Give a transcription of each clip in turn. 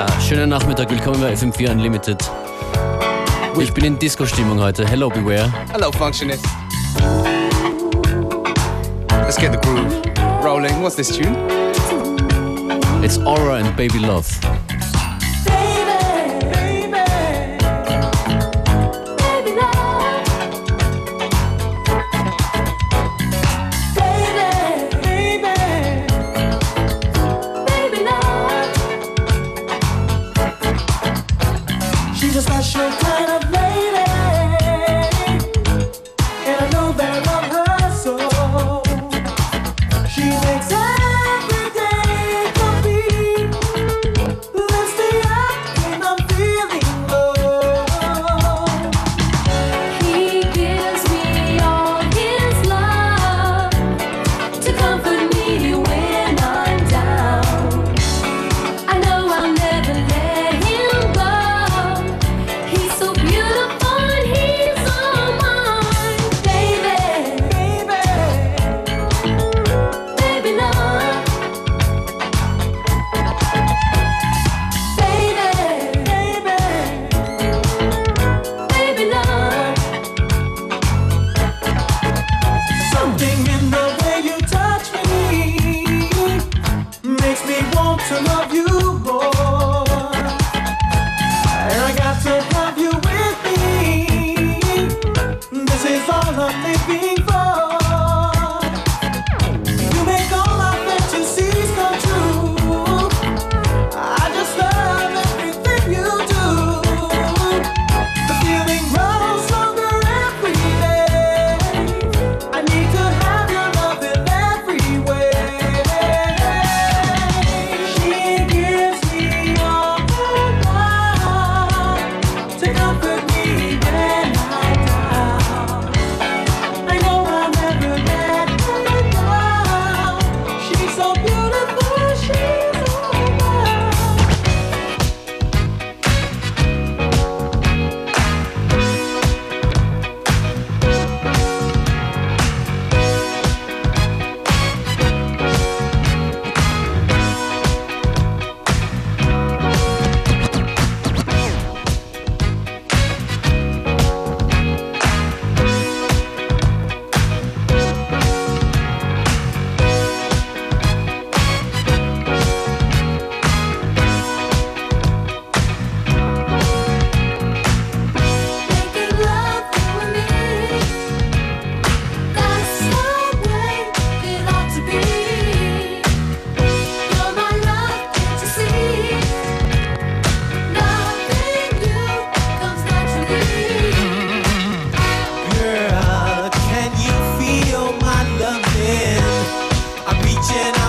Ja, schönen Nachmittag, willkommen bei FM4 Unlimited. Ich bin in Disco-Stimmung heute. Hello, Beware. Hello, Functionist. Let's get the groove rolling. What's this tune? It's Aura and Baby Love. Jenny.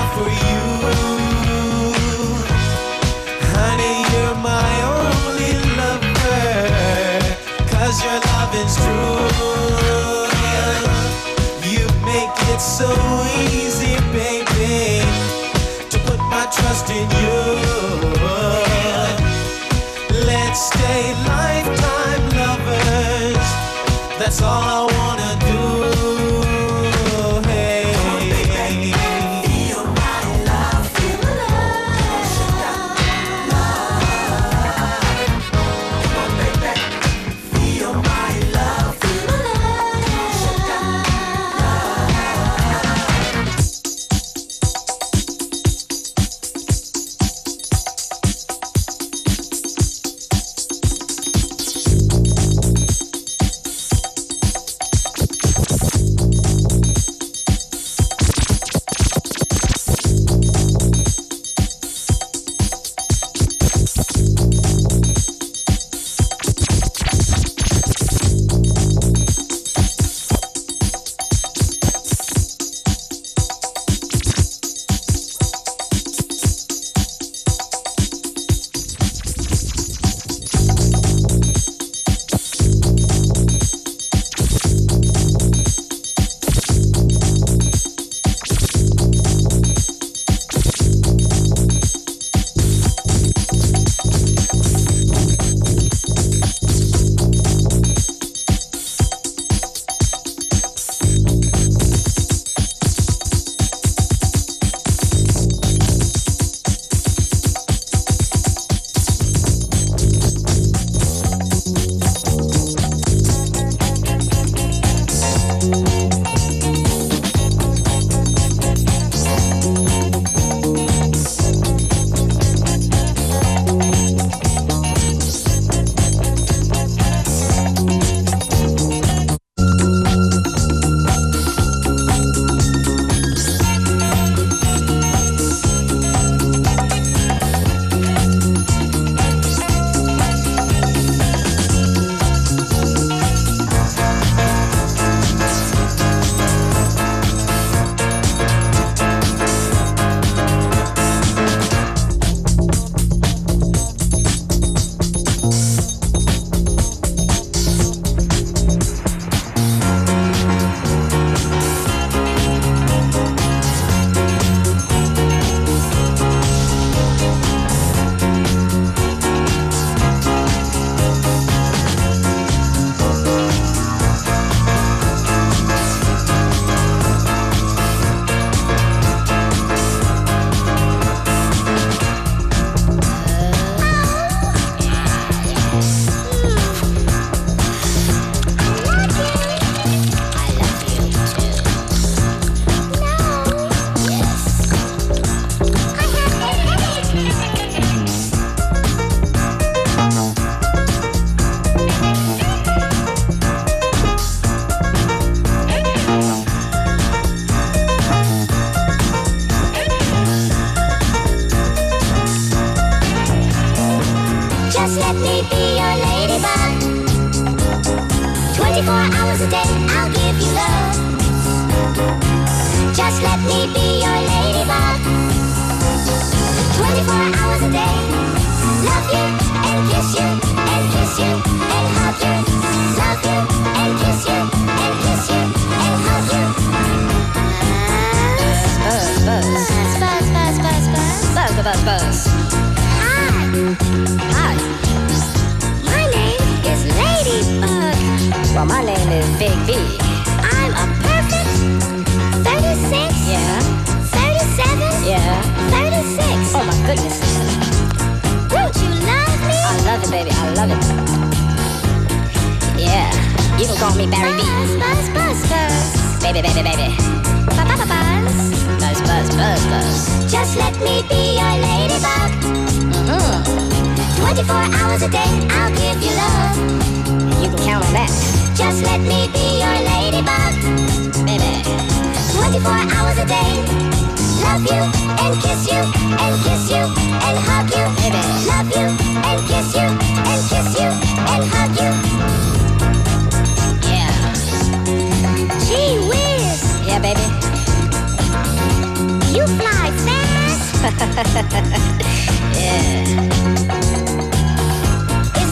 Is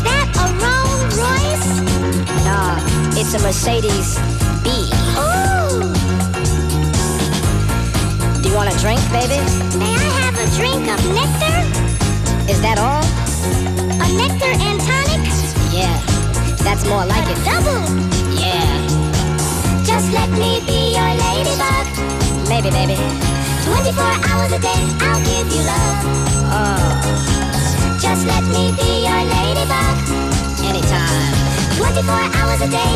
that a Rolls Royce? Nah, it's a Mercedes B. Ooh. Do you want a drink, baby? May I have a drink of nectar? Is that all? A nectar and tonic? Yeah, that's more like a it. Double. Yeah. Just let me be your ladybug. Maybe, baby. 24 hours a day, I'll give you love. Oh. Just let me be your ladybug. Anytime. 24 hours a day.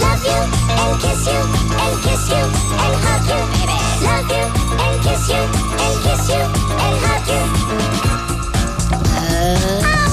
Love you and kiss you and kiss you and hug you. Baby. Love you and kiss you and kiss you and hug you. Uh. Oh.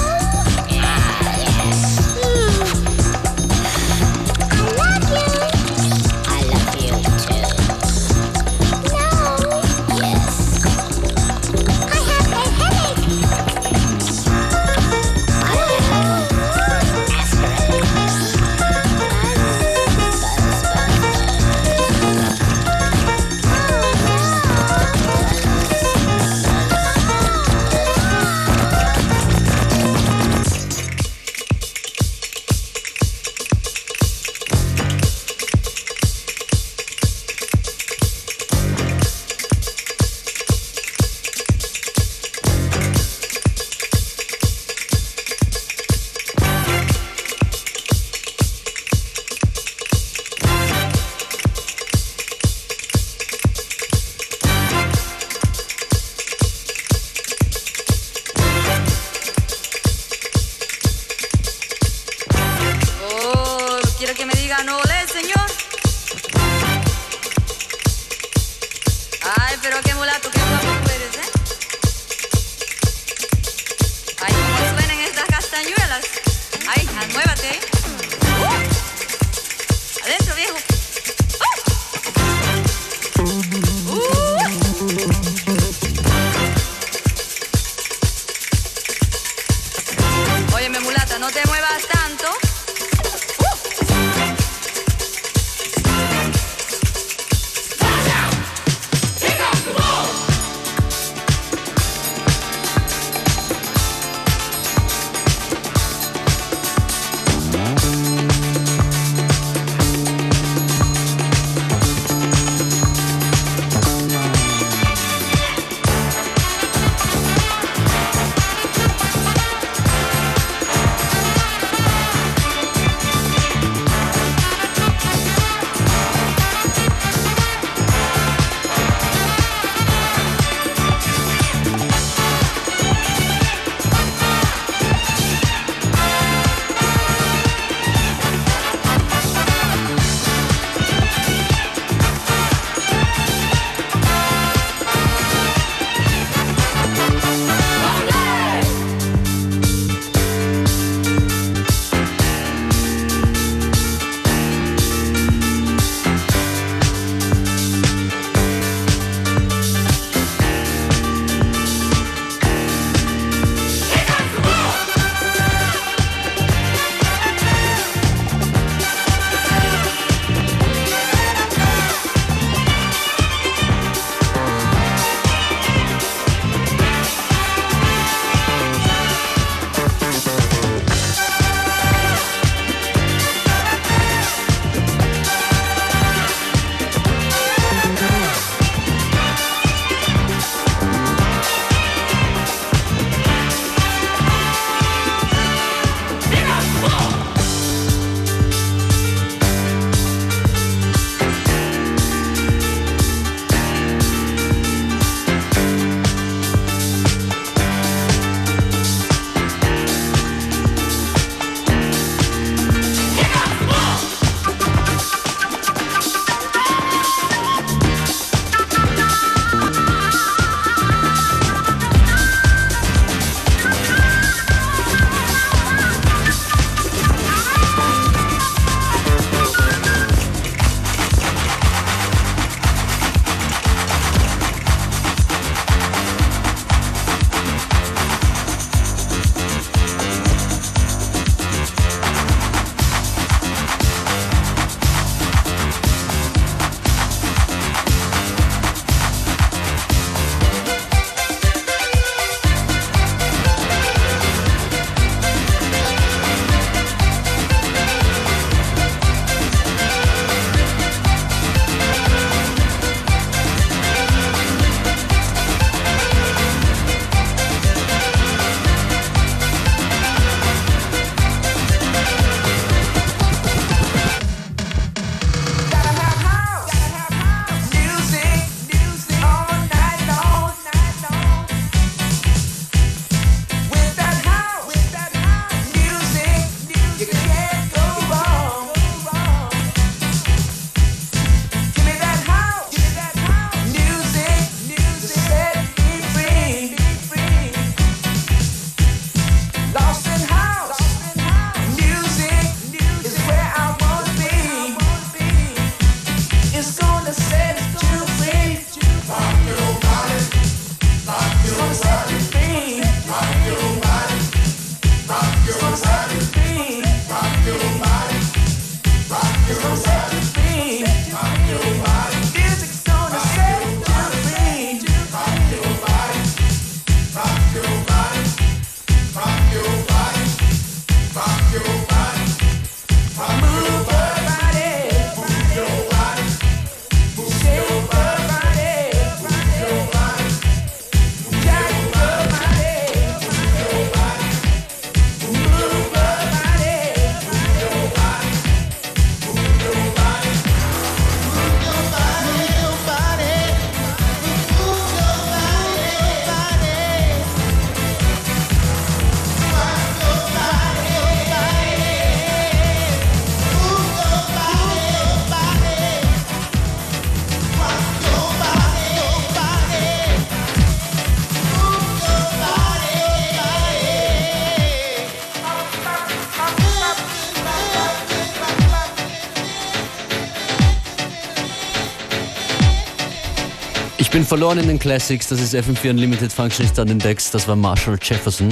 Bisschen verloren in den Classics, das ist FM4 Unlimited Functionist an den Decks, das war Marshall Jefferson.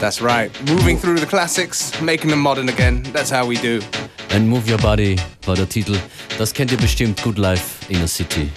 That's right, moving through the classics, making them modern again, that's how we do. And Move Your Body war der Titel, das kennt ihr bestimmt, Good Life, Inner City.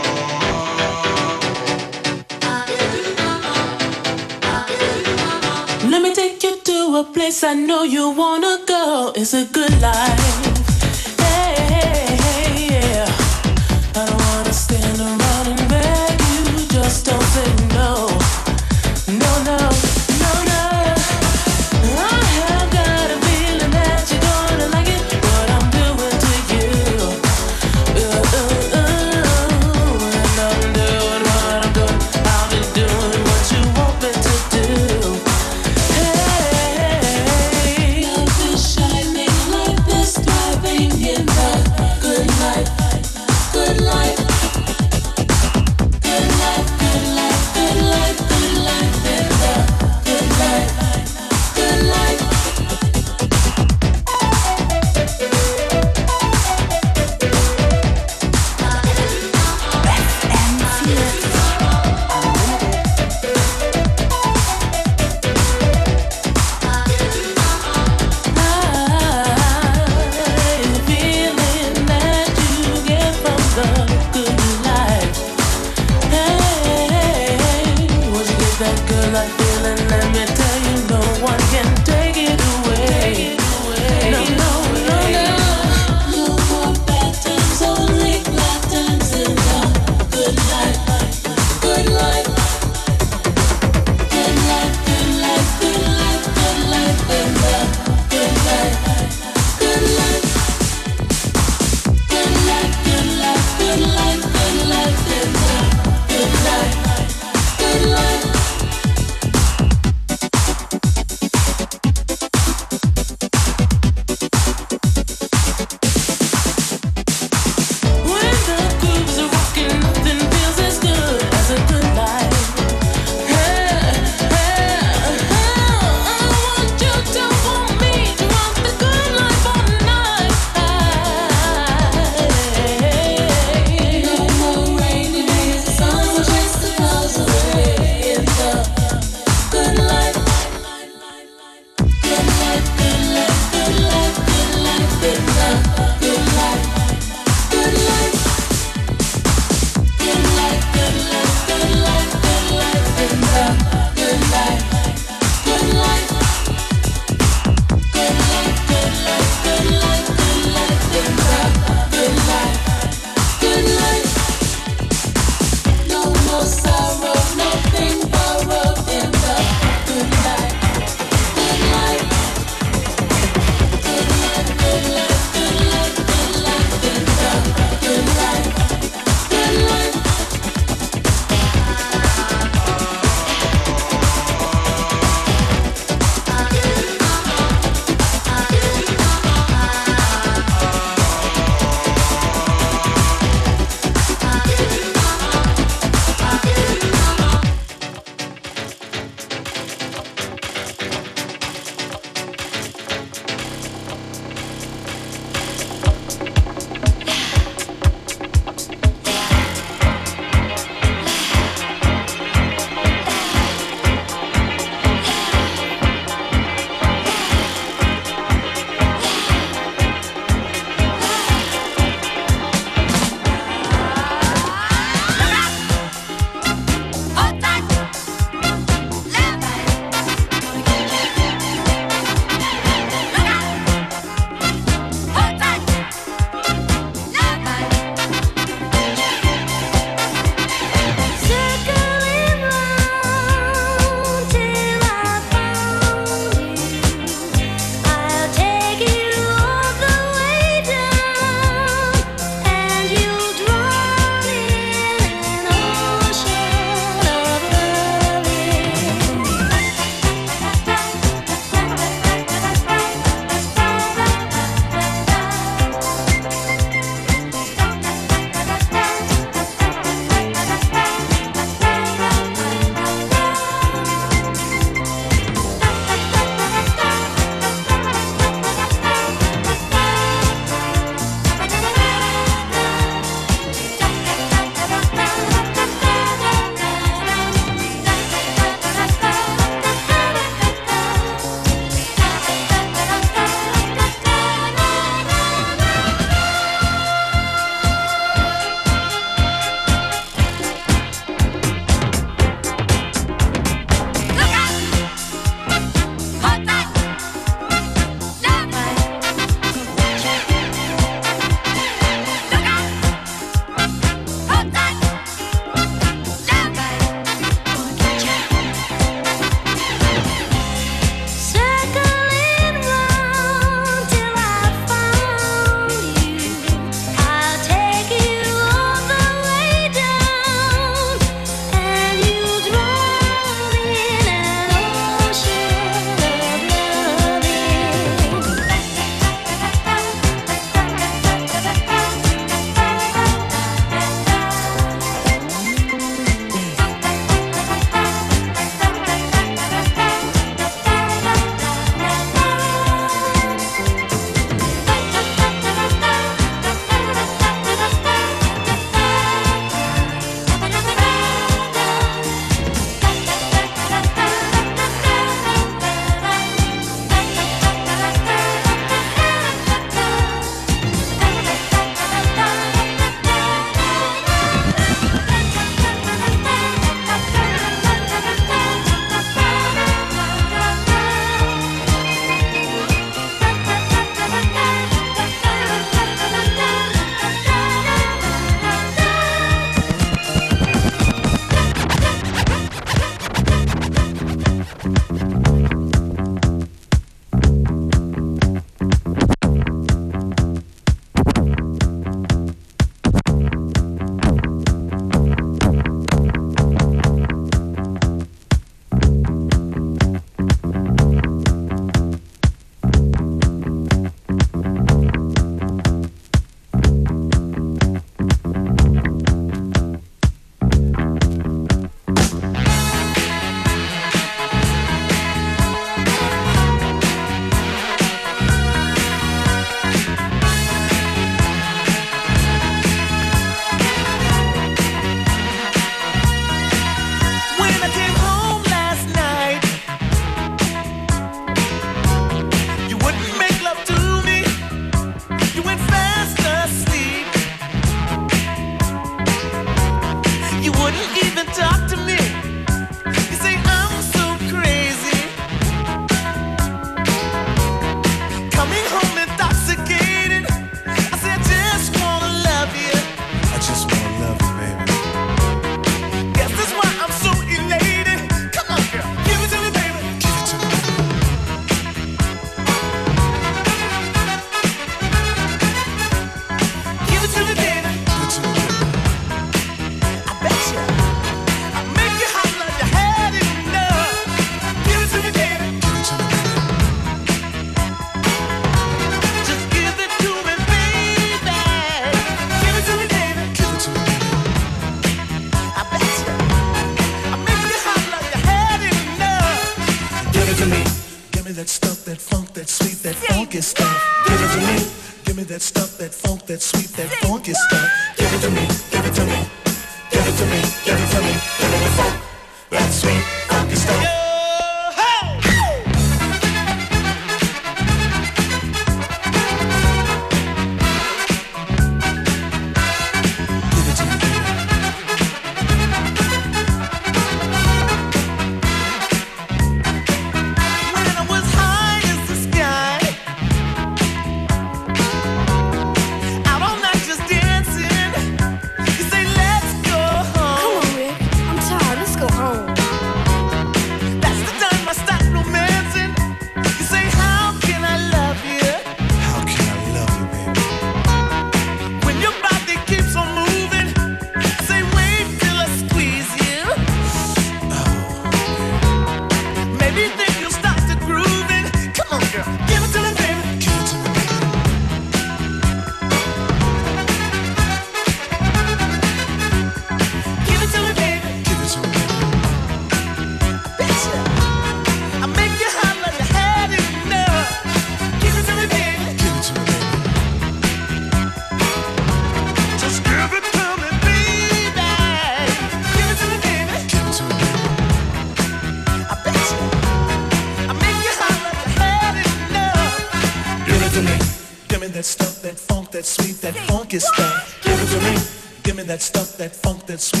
That sweet,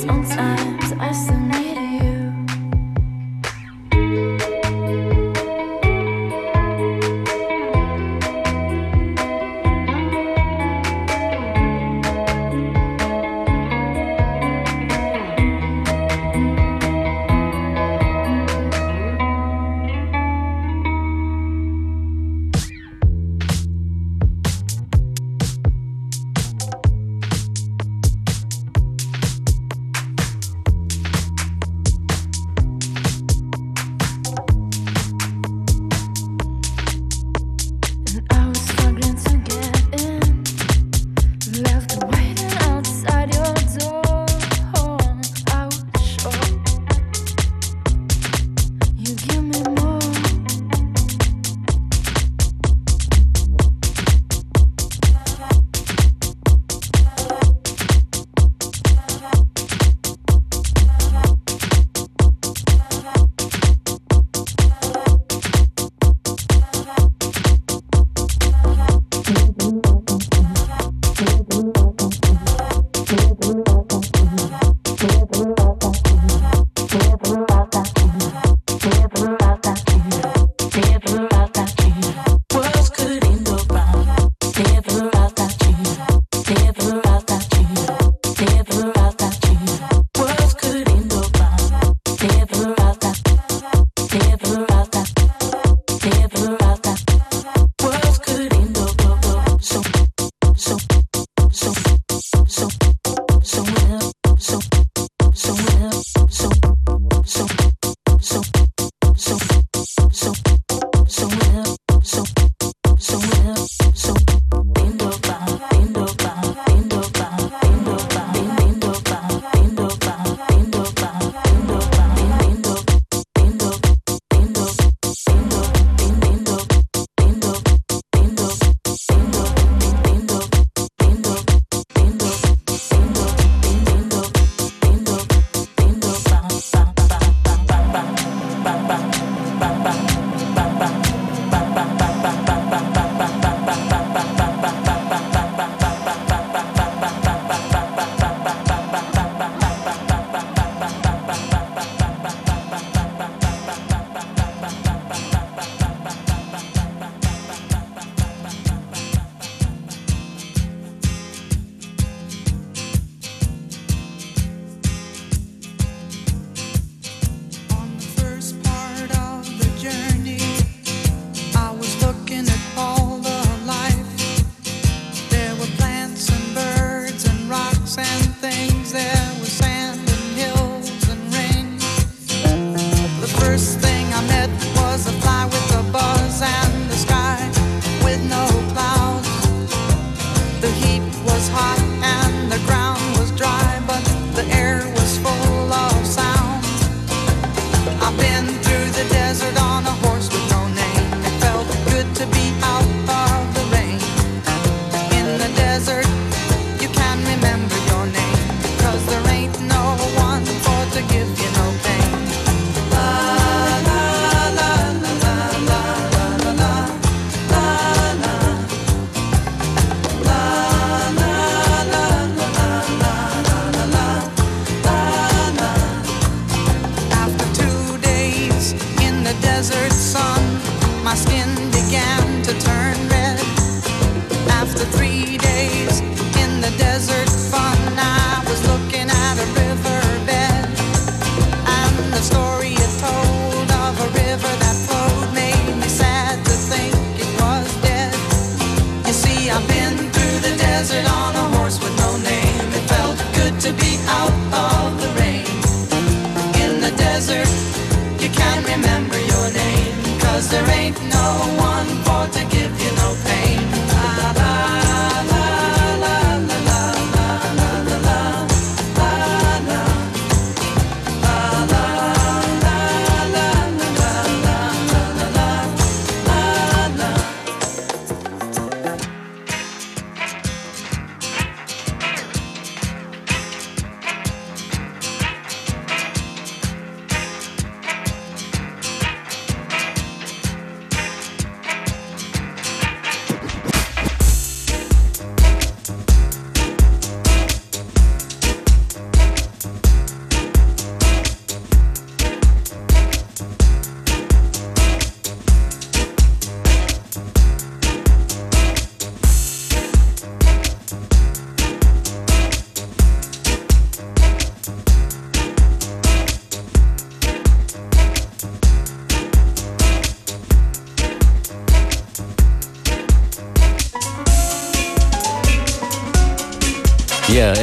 Sometimes I still need you.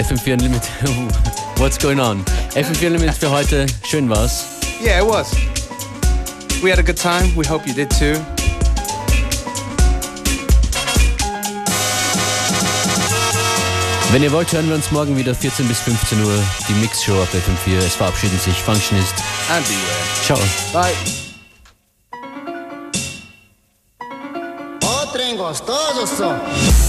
FM4 Unlimited. What's going on? FM4 Unlimited für heute. Schön war's. Yeah, it was. We had a good time. We hope you did too. Wenn ihr wollt, hören wir uns morgen wieder 14 bis 15 Uhr. Die Mix-Show auf FM4. Es verabschieden sich Functionist. And beware. Ciao. Bye. Ó, trem gostoso, só.